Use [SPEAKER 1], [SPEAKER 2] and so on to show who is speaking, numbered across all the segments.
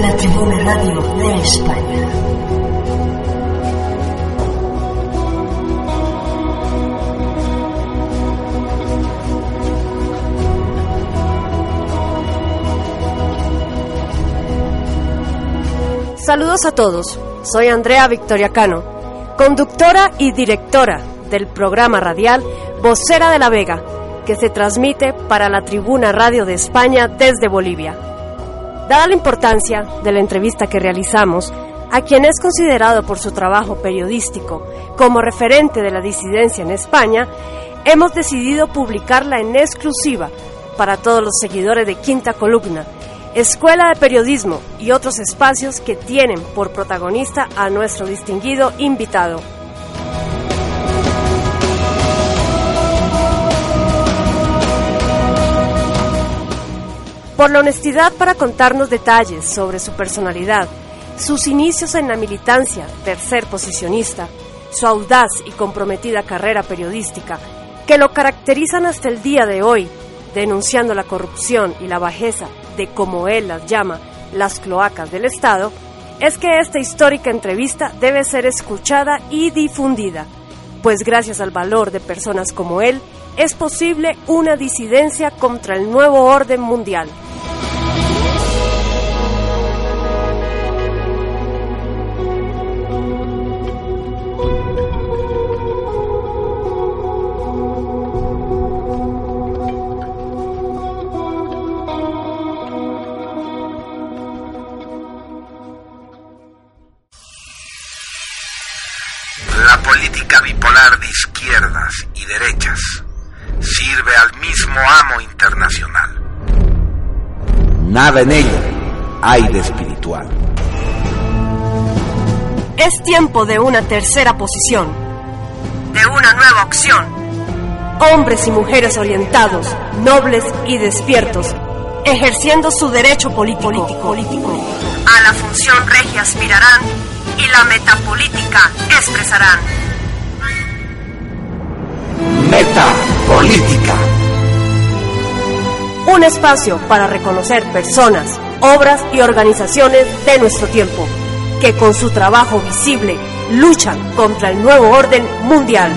[SPEAKER 1] La Tribuna Radio de España.
[SPEAKER 2] Saludos a todos, soy Andrea Victoria Cano, conductora y directora del programa radial Vocera de la Vega, que se transmite para la Tribuna Radio de España desde Bolivia. Dada la importancia de la entrevista que realizamos, a quien es considerado por su trabajo periodístico como referente de la disidencia en España, hemos decidido publicarla en exclusiva para todos los seguidores de Quinta Columna, Escuela de Periodismo y otros espacios que tienen por protagonista a nuestro distinguido invitado. Por la honestidad para contarnos detalles sobre su personalidad, sus inicios en la militancia, tercer posicionista, su audaz y comprometida carrera periodística, que lo caracterizan hasta el día de hoy, denunciando la corrupción y la bajeza de, como él las llama, las cloacas del Estado, es que esta histórica entrevista debe ser escuchada y difundida, pues gracias al valor de personas como él, es posible una disidencia contra el nuevo orden mundial.
[SPEAKER 3] Política bipolar de izquierdas y derechas sirve al mismo amo internacional.
[SPEAKER 4] Nada en ella hay de espiritual.
[SPEAKER 2] Es tiempo de una tercera posición, de una nueva opción. Hombres y mujeres orientados, nobles y despiertos, ejerciendo su derecho político, político. A la función regia aspirarán y la metapolítica expresarán. Un espacio para reconocer personas, obras y organizaciones de nuestro tiempo, que con su trabajo visible luchan contra el nuevo orden mundial.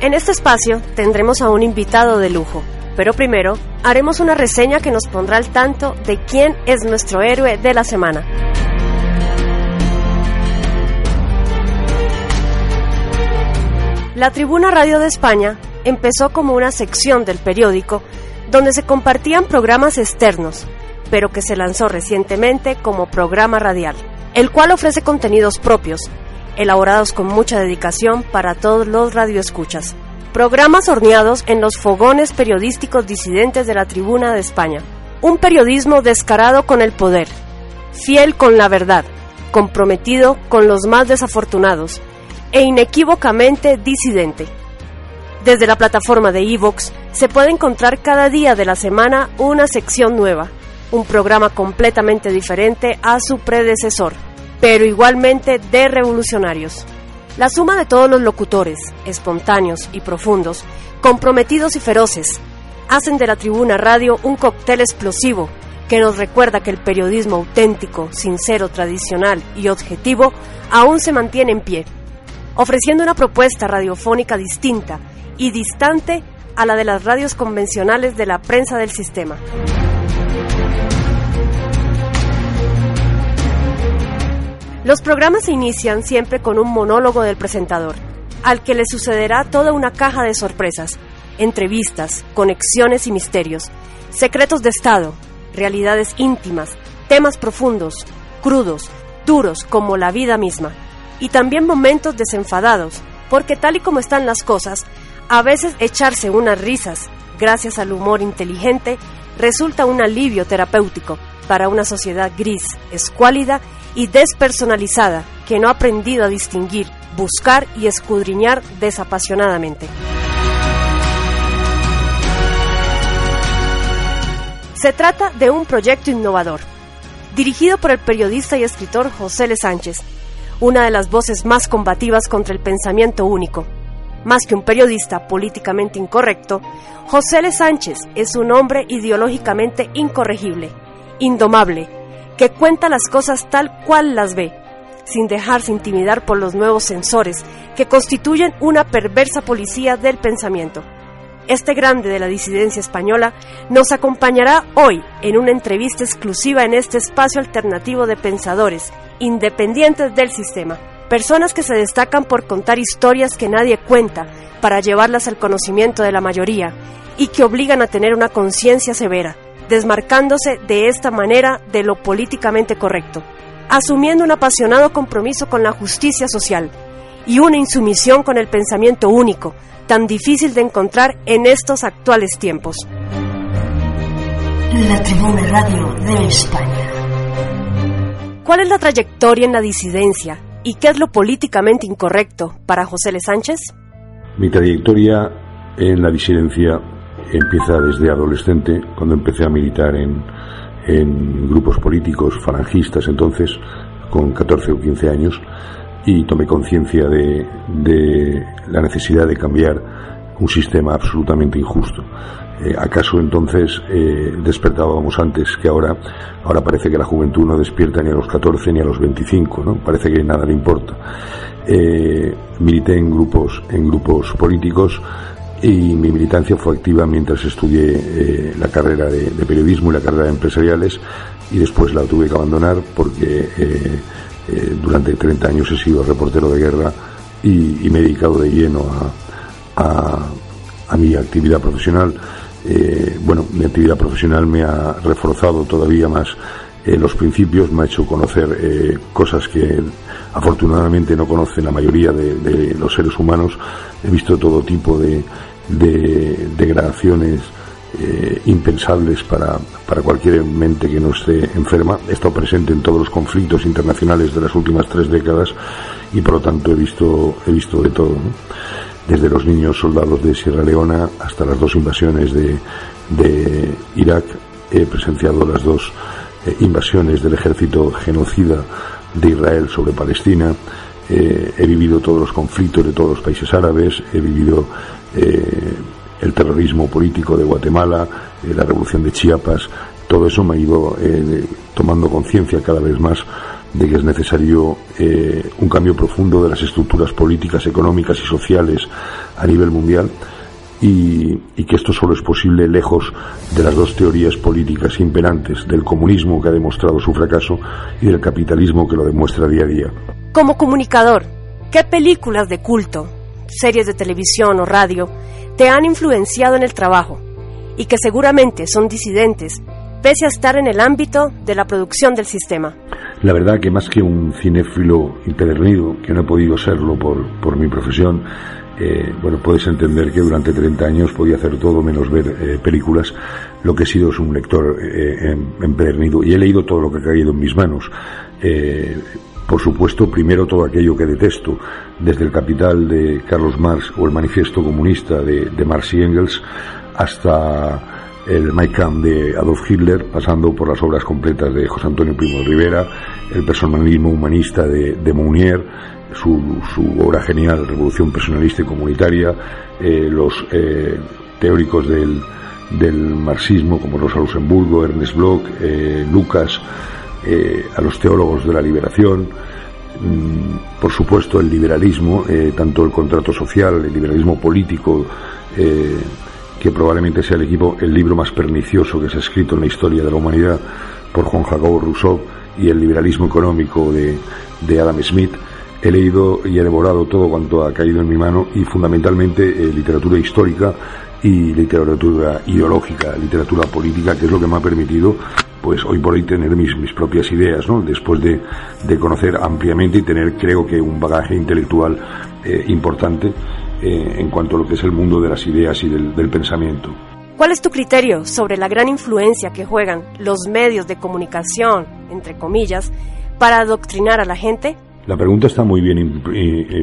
[SPEAKER 2] En este espacio tendremos a un invitado de lujo, pero primero haremos una reseña que nos pondrá al tanto de quién es nuestro héroe de la semana. La Tribuna Radio de España empezó como una sección del periódico donde se compartían programas externos, pero que se lanzó recientemente como programa radial, el cual ofrece contenidos propios, elaborados con mucha dedicación para todos los radioescuchas. Programas horneados en los fogones periodísticos disidentes de la Tribuna de España. Un periodismo descarado con el poder, fiel con la verdad, comprometido con los más desafortunados e inequívocamente disidente. Desde la plataforma de Evox se puede encontrar cada día de la semana una sección nueva, un programa completamente diferente a su predecesor pero igualmente de revolucionarios. La suma de todos los locutores, espontáneos y profundos, comprometidos y feroces, hacen de la tribuna radio un cóctel explosivo que nos recuerda que el periodismo auténtico, sincero, tradicional y objetivo aún se mantiene en pie, ofreciendo una propuesta radiofónica distinta y distante a la de las radios convencionales de la prensa del sistema. Los programas se inician siempre con un monólogo del presentador, al que le sucederá toda una caja de sorpresas, entrevistas, conexiones y misterios, secretos de Estado, realidades íntimas, temas profundos, crudos, duros como la vida misma, y también momentos desenfadados, porque tal y como están las cosas, a veces echarse unas risas, gracias al humor inteligente, resulta un alivio terapéutico para una sociedad gris, escuálida y despersonalizada que no ha aprendido a distinguir, buscar y escudriñar desapasionadamente. Se trata de un proyecto innovador, dirigido por el periodista y escritor José Le Sánchez, una de las voces más combativas contra el pensamiento único. Más que un periodista políticamente incorrecto, José Le Sánchez es un hombre ideológicamente incorregible, indomable, que cuenta las cosas tal cual las ve, sin dejarse intimidar por los nuevos sensores que constituyen una perversa policía del pensamiento. Este grande de la disidencia española nos acompañará hoy en una entrevista exclusiva en este espacio alternativo de pensadores independientes del sistema. Personas que se destacan por contar historias que nadie cuenta para llevarlas al conocimiento de la mayoría y que obligan a tener una conciencia severa, desmarcándose de esta manera de lo políticamente correcto, asumiendo un apasionado compromiso con la justicia social y una insumisión con el pensamiento único, tan difícil de encontrar en estos actuales tiempos.
[SPEAKER 1] La Tribuna Radio de España.
[SPEAKER 2] ¿Cuál es la trayectoria en la disidencia y qué es lo políticamente incorrecto para José L. Sánchez?
[SPEAKER 5] Mi trayectoria en la disidencia empieza desde adolescente, cuando empecé a militar en, en grupos políticos falangistas entonces, con 14 o 15 años, y tomé conciencia de, de, la necesidad de cambiar un sistema absolutamente injusto. Eh, ¿Acaso entonces eh, despertábamos antes que ahora? Ahora parece que la juventud no despierta ni a los 14 ni a los 25, ¿no? Parece que nada le importa. Eh, milité en grupos, en grupos políticos y mi militancia fue activa mientras estudié eh, la carrera de, periodismo y la carrera de empresariales y después la tuve que abandonar porque eh, eh, durante 30 años he sido reportero de guerra y, me he dedicado de lleno a, a, mi actividad profesional. Eh, bueno, mi actividad profesional me ha reforzado todavía más los principios, me ha hecho conocer cosas que afortunadamente no conocen la mayoría de, de, los seres humanos. He visto todo tipo de, de degradaciones eh, impensables para, para cualquier mente que no esté enferma. He estado presente en todos los conflictos internacionales de las últimas tres décadas y por lo tanto he visto, he visto de todo. Desde los niños soldados de Sierra Leona hasta las dos invasiones de, de Irak. He presenciado las dos eh, invasiones del ejército genocida de Israel sobre Palestina. Eh, he vivido todos los conflictos de todos los países árabes. He vivido eh, el terrorismo político de Guatemala, eh, la revolución de Chiapas, todo eso me ha ido tomando conciencia cada vez más de que es necesario un cambio profundo de las estructuras políticas, económicas y sociales a nivel mundial y, y, que esto solo es posible lejos de las dos teorías políticas imperantes, del comunismo que ha demostrado su fracaso y del capitalismo que lo demuestra día a día.
[SPEAKER 2] Como comunicador, ¿qué películas de culto, series de televisión o radio te han influenciado en el trabajo y que seguramente son disidentes, pese a estar en el ámbito de la producción del sistema.
[SPEAKER 5] La verdad que más que un cinéfilo impedernido, que no he podido serlo por, por mi profesión, eh, bueno, puedes entender que durante 30 años podía hacer todo menos ver eh, películas. Lo que he sido es un lector eh, empedernido y he leído todo lo que ha caído en mis manos. Eh, por supuesto, primero todo aquello que detesto, desde el Capital de Carlos Marx o el Manifiesto Comunista de, de Marx y Engels hasta el Mein Kampf de Adolf Hitler, pasando por las obras completas de José Antonio Primo de Rivera, el personalismo humanista de, de Mounier, su, su, obra genial Revolución Personalista y Comunitaria, eh, los eh, teóricos del, del, marxismo como Rosa Luxemburgo, Ernest Bloch, eh, Lucas, a los teólogos de la liberación, mmm, por supuesto el liberalismo, tanto el contrato social, el liberalismo político, que probablemente sea el, equipo, el libro más pernicioso que se ha escrito en la historia de la humanidad por Juan Jacobo Rousseau, y el liberalismo económico de, de Adam Smith, he leído y he devorado todo cuanto ha caído en mi mano y fundamentalmente eh, literatura histórica y literatura ideológica, literatura política, que es lo que me ha permitido pues hoy por hoy tener mis, mis propias ideas, ¿no? Después de, de, conocer ampliamente y tener, creo que, un bagaje intelectual eh, importante eh, en cuanto a lo que es el mundo de las ideas y del, del pensamiento.
[SPEAKER 2] ¿Cuál es tu criterio sobre la gran influencia que juegan los medios de comunicación, entre comillas, para adoctrinar a la gente?
[SPEAKER 5] La pregunta está muy bien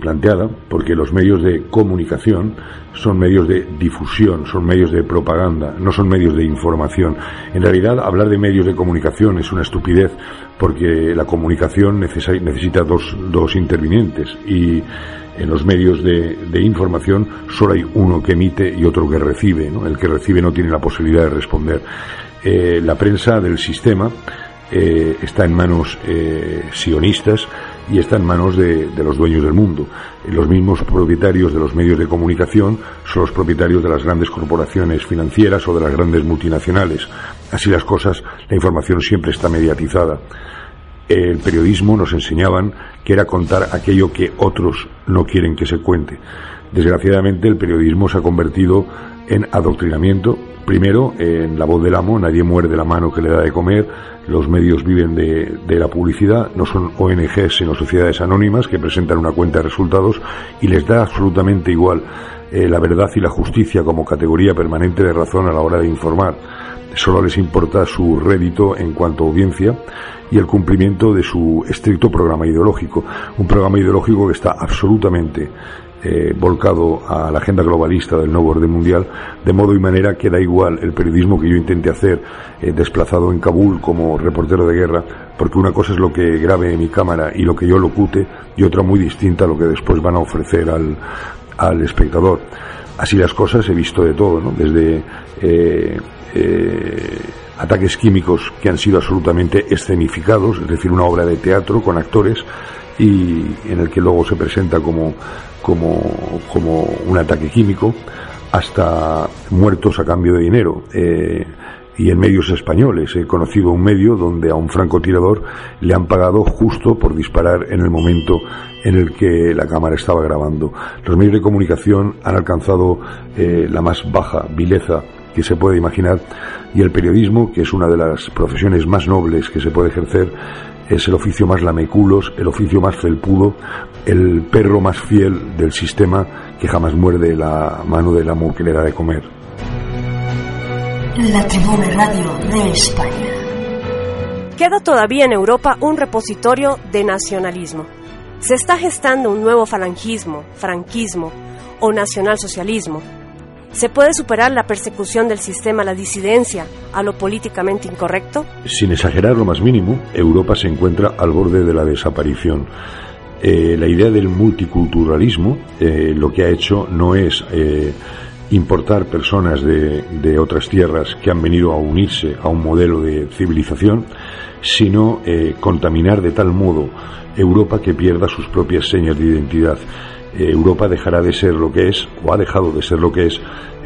[SPEAKER 5] planteada porque los medios de comunicación son medios de difusión, son medios de propaganda, no son medios de información. En realidad, hablar de medios de comunicación es una estupidez porque la comunicación necesita dos, dos intervinientes y en los medios de, información solo hay uno que emite y otro que recibe. El que recibe no tiene la posibilidad de responder. Eh, la prensa del sistema eh, está en manos eh, sionistas y está en manos de, los dueños del mundo. Los mismos propietarios de los medios de comunicación son los propietarios de las grandes corporaciones financieras o de las grandes multinacionales. Así las cosas, la información siempre está mediatizada. El periodismo nos enseñaban que era contar aquello que otros no quieren que se cuente. Desgraciadamente el periodismo se ha convertido en adoctrinamiento, primero en la voz del amo, nadie muerde la mano que le da de comer, los medios viven de, la publicidad, no son ONGs sino sociedades anónimas que presentan una cuenta de resultados y les da absolutamente igual eh, la verdad y la justicia como categoría permanente de razón a la hora de informar. Solo les importa su rédito en cuanto a audiencia y el cumplimiento de su estricto programa ideológico. Un programa ideológico que está absolutamente eh, volcado a la agenda globalista del nuevo orden mundial, de modo y manera que da igual el periodismo que yo intente hacer eh, desplazado en Kabul como reportero de guerra, porque una cosa es lo que grabe mi cámara y lo que yo locute, y otra muy distinta a lo que después van a ofrecer al, al espectador. Así las cosas he visto de todo, ¿no? desde eh, ataques químicos que han sido absolutamente escenificados, es decir, una obra de teatro con actores y en el que luego se presenta como como, como un ataque químico, hasta muertos a cambio de dinero. Eh, y en medios españoles. He conocido un medio donde a un francotirador le han pagado justo por disparar en el momento en el que la cámara estaba grabando. Los medios de comunicación han alcanzado eh, la más baja vileza que se puede imaginar y el periodismo, que es una de las profesiones más nobles que se puede ejercer, es el oficio más lameculos, el oficio más felpudo, el perro más fiel del sistema que jamás muerde la mano del amo que le da de comer.
[SPEAKER 1] La Tribuna Radio de España.
[SPEAKER 2] Queda todavía en Europa un repositorio de nacionalismo. Se está gestando un nuevo falangismo, franquismo o nacionalsocialismo ¿Se puede superar la persecución del sistema, la disidencia, a lo políticamente incorrecto?
[SPEAKER 5] Sin exagerar lo más mínimo, Europa se encuentra al borde de la desaparición. Eh, la idea del multiculturalismo eh, lo que ha hecho no es eh, importar personas de, de, otras tierras que han venido a unirse a un modelo de civilización, sino contaminar de tal modo Europa que pierda sus propias señas de identidad. Europa dejará de ser lo que es, o ha dejado de ser lo que es,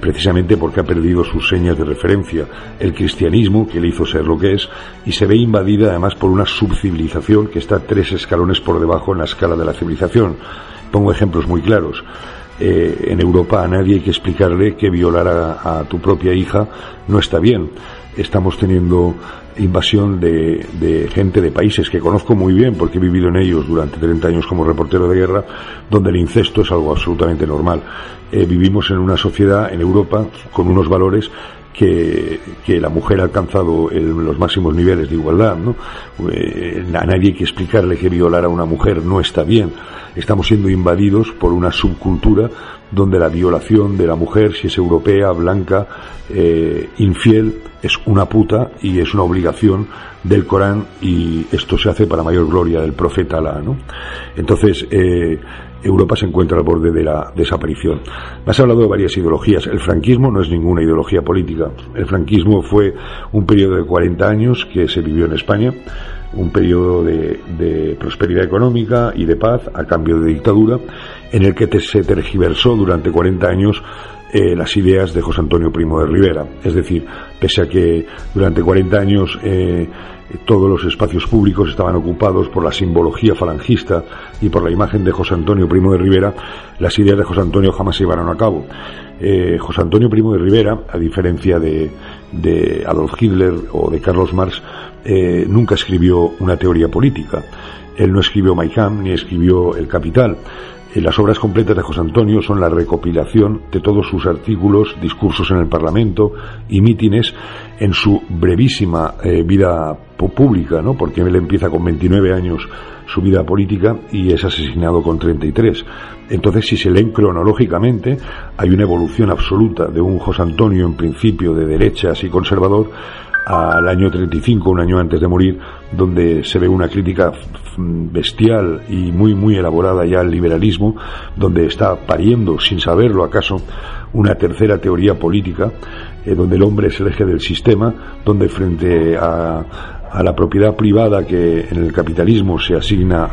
[SPEAKER 5] precisamente porque ha perdido sus señas de referencia, el cristianismo, que le hizo ser lo que es, y se ve invadida además por una subcivilización que está tres escalones por debajo en la escala de la civilización. Pongo ejemplos muy claros. Eh, en Europa a nadie hay que explicarle que violar a, tu propia hija no está bien. Estamos teniendo invasión de, gente de países que conozco muy bien porque he vivido en ellos durante 30 años como reportero de guerra, donde el incesto es algo absolutamente normal. Eh, vivimos en una sociedad en Europa con unos valores que, la mujer ha alcanzado los máximos niveles de igualdad. ¿no? Eh, a nadie hay que explicarle que violar a una mujer no está bien. Estamos siendo invadidos por una subcultura donde la violación de la mujer, si es europea, blanca, eh, infiel, es una puta y es una obligación del Corán y esto se hace para mayor gloria del profeta Alá. ¿no? Entonces, eh, Europa se encuentra al borde de la desaparición. Me has hablado de varias ideologías. El franquismo no es ninguna ideología política. El franquismo fue un periodo de 40 años que se vivió en España, un periodo de, prosperidad económica y de paz a cambio de dictadura, en el que se tergiversó durante 40 años eh, las ideas de José Antonio Primo de Rivera. Es decir, pese a que durante 40 años eh, todos los espacios públicos estaban ocupados por la simbología falangista y por la imagen de José Antonio Primo de Rivera, las ideas de José Antonio jamás se llevaron a cabo. Eh, José Antonio Primo de Rivera, a diferencia de, Adolf Hitler o de Carlos Marx, eh, nunca escribió una teoría política. Él no escribió Mein ni escribió El Capital. Eh, las obras completas de José Antonio son la recopilación de todos sus artículos, discursos en el Parlamento y mítines en su brevísima vida pública, ¿no? Porque él empieza con 29 años su vida política y es asesinado con 33. Entonces, si se leen cronológicamente, hay una evolución absoluta de un José Antonio, en principio de derechas y conservador, al año 35, un año antes de morir, donde se ve una crítica bestial y muy, muy elaborada ya al liberalismo, donde está pariendo, sin saberlo acaso, una tercera teoría política, eh, donde el hombre es el eje del sistema, donde frente a, a la propiedad privada que en el capitalismo se asigna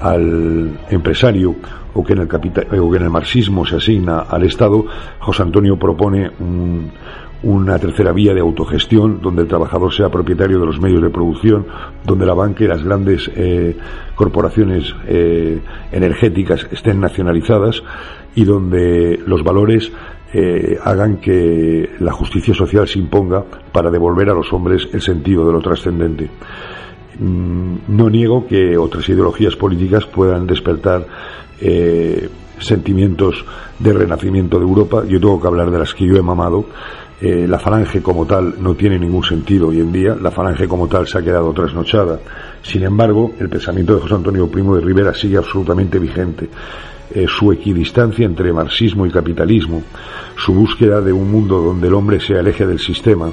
[SPEAKER 5] al empresario o que, en el capital, o que en el marxismo se asigna al Estado, José Antonio propone un, una tercera vía de autogestión donde el trabajador sea propietario de los medios de producción, donde la banca y las grandes eh, corporaciones eh, energéticas estén nacionalizadas y donde los valores eh, hagan que la justicia social se imponga para devolver a los hombres el sentido de lo trascendente. Mm, no niego que otras ideologías políticas puedan despertar sentimientos de renacimiento de Europa. Yo tengo que hablar de las que yo he mamado eh, la falange como tal no tiene ningún sentido hoy en día, la falange como tal se ha quedado trasnochada. Sin embargo, el pensamiento de José Antonio Primo de Rivera sigue absolutamente vigente. Eh, su equidistancia entre marxismo y capitalismo, su búsqueda de un mundo donde el hombre sea el eje del sistema,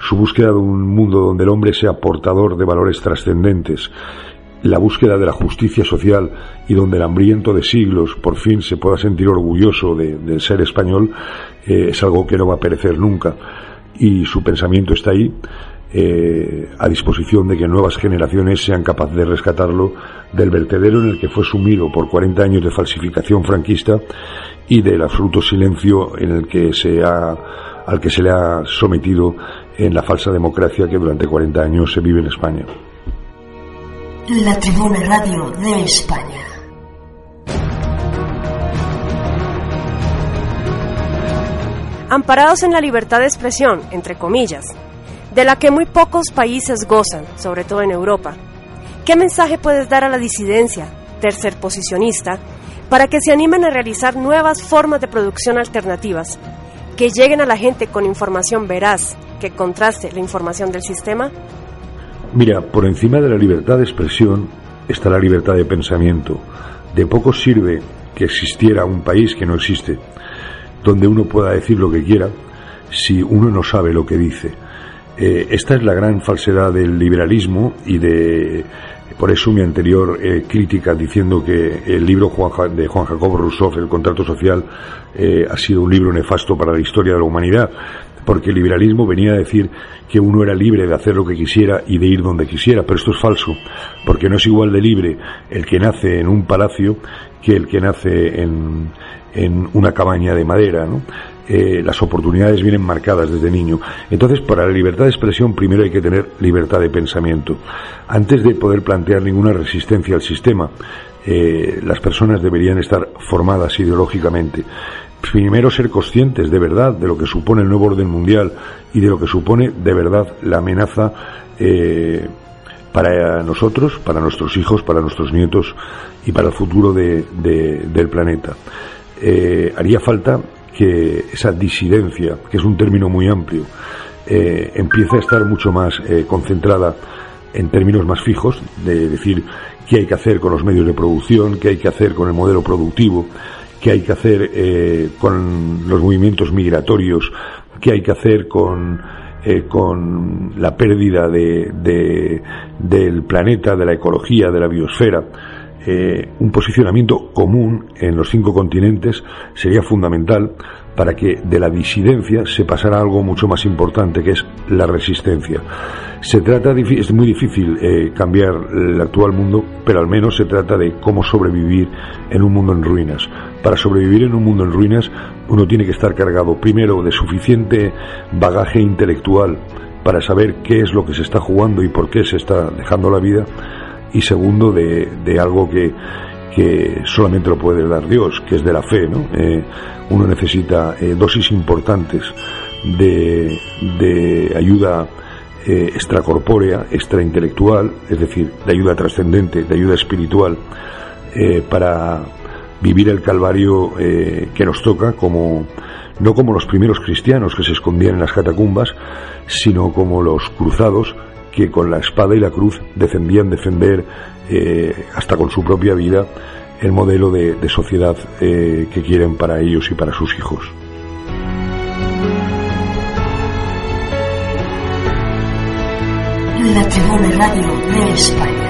[SPEAKER 5] su búsqueda de un mundo donde el hombre sea portador de valores trascendentes, la búsqueda de la justicia social y donde el hambriento de siglos por fin se pueda sentir orgulloso del ser español, eh, es algo que no va a perecer nunca. Y su pensamiento está ahí, eh, a disposición de que nuevas generaciones sean capaces de rescatarlo del vertedero en el que fue sumido por 40 años de falsificación franquista y del absoluto silencio en el que se ha, al que se le ha sometido en la falsa democracia que durante 40 años se vive en España.
[SPEAKER 1] La Tribuna Radio de España.
[SPEAKER 2] Amparados en la libertad de expresión, entre comillas, de la que muy pocos países gozan, sobre todo en Europa, ¿qué mensaje puedes dar a la disidencia, tercer posicionista, para que se animen a realizar nuevas formas de producción alternativas, que lleguen a la gente con información veraz, que contraste la información del sistema?
[SPEAKER 5] Mira, por encima de la libertad de expresión está la libertad de pensamiento. De poco sirve que existiera un país que no existe, donde uno pueda decir lo que quiera si uno no sabe lo que dice. Eh, esta es la gran falsedad del liberalismo y de por eso mi anterior eh, crítica diciendo que el libro de Juan Jacobo Rousseau, El contrato social, eh, ha sido un libro nefasto para la historia de la humanidad porque el liberalismo venía a decir que uno era libre de hacer lo que quisiera y de ir donde quisiera, pero esto es falso, porque no es igual de libre el que nace en un palacio que el que nace en, en una cabaña de madera, ¿no? Eh, las oportunidades vienen marcadas desde niño. Entonces, para la libertad de expresión, primero hay que tener libertad de pensamiento. Antes de poder plantear ninguna resistencia al sistema, eh, las personas deberían estar formadas ideológicamente primero ser conscientes de verdad de lo que supone el nuevo orden mundial y de lo que supone de verdad la amenaza eh, para nosotros, para nuestros hijos, para nuestros nietos y para el futuro del planeta. Eh, haría falta que esa disidencia, que es un término muy amplio, eh, empiece a estar mucho más concentrada en términos más fijos, de decir qué hay que hacer con los medios de producción, qué hay que hacer con el modelo productivo, qué hay que hacer eh, con los movimientos migratorios, qué hay que hacer con, eh, con la pérdida de, del planeta, de la ecología, de la biosfera. Eh, un posicionamiento común en los cinco continentes sería fundamental para que de la disidencia se pasara algo mucho más importante, que es la resistencia. Se trata, es muy difícil eh, cambiar el actual mundo, pero al menos se trata de cómo sobrevivir en un mundo en ruinas. Para sobrevivir en un mundo en ruinas, uno tiene que estar cargado primero de suficiente bagaje intelectual para saber qué es lo que se está jugando y por qué se está dejando la vida, y segundo de, algo que, que solamente lo puede dar Dios, que es de la fe. ¿no? Eh, uno necesita eh, dosis importantes de, de ayuda eh, extracorpórea, extraintelectual, es decir, de ayuda trascendente, de ayuda espiritual, eh, para vivir el calvario que nos toca como no como los primeros cristianos que se escondían en las catacumbas, sino como los cruzados que con la espada y la cruz defendían defender eh, hasta con su propia vida el modelo de, sociedad eh, que quieren para ellos y para sus hijos.
[SPEAKER 1] La Tribuna Radio de España.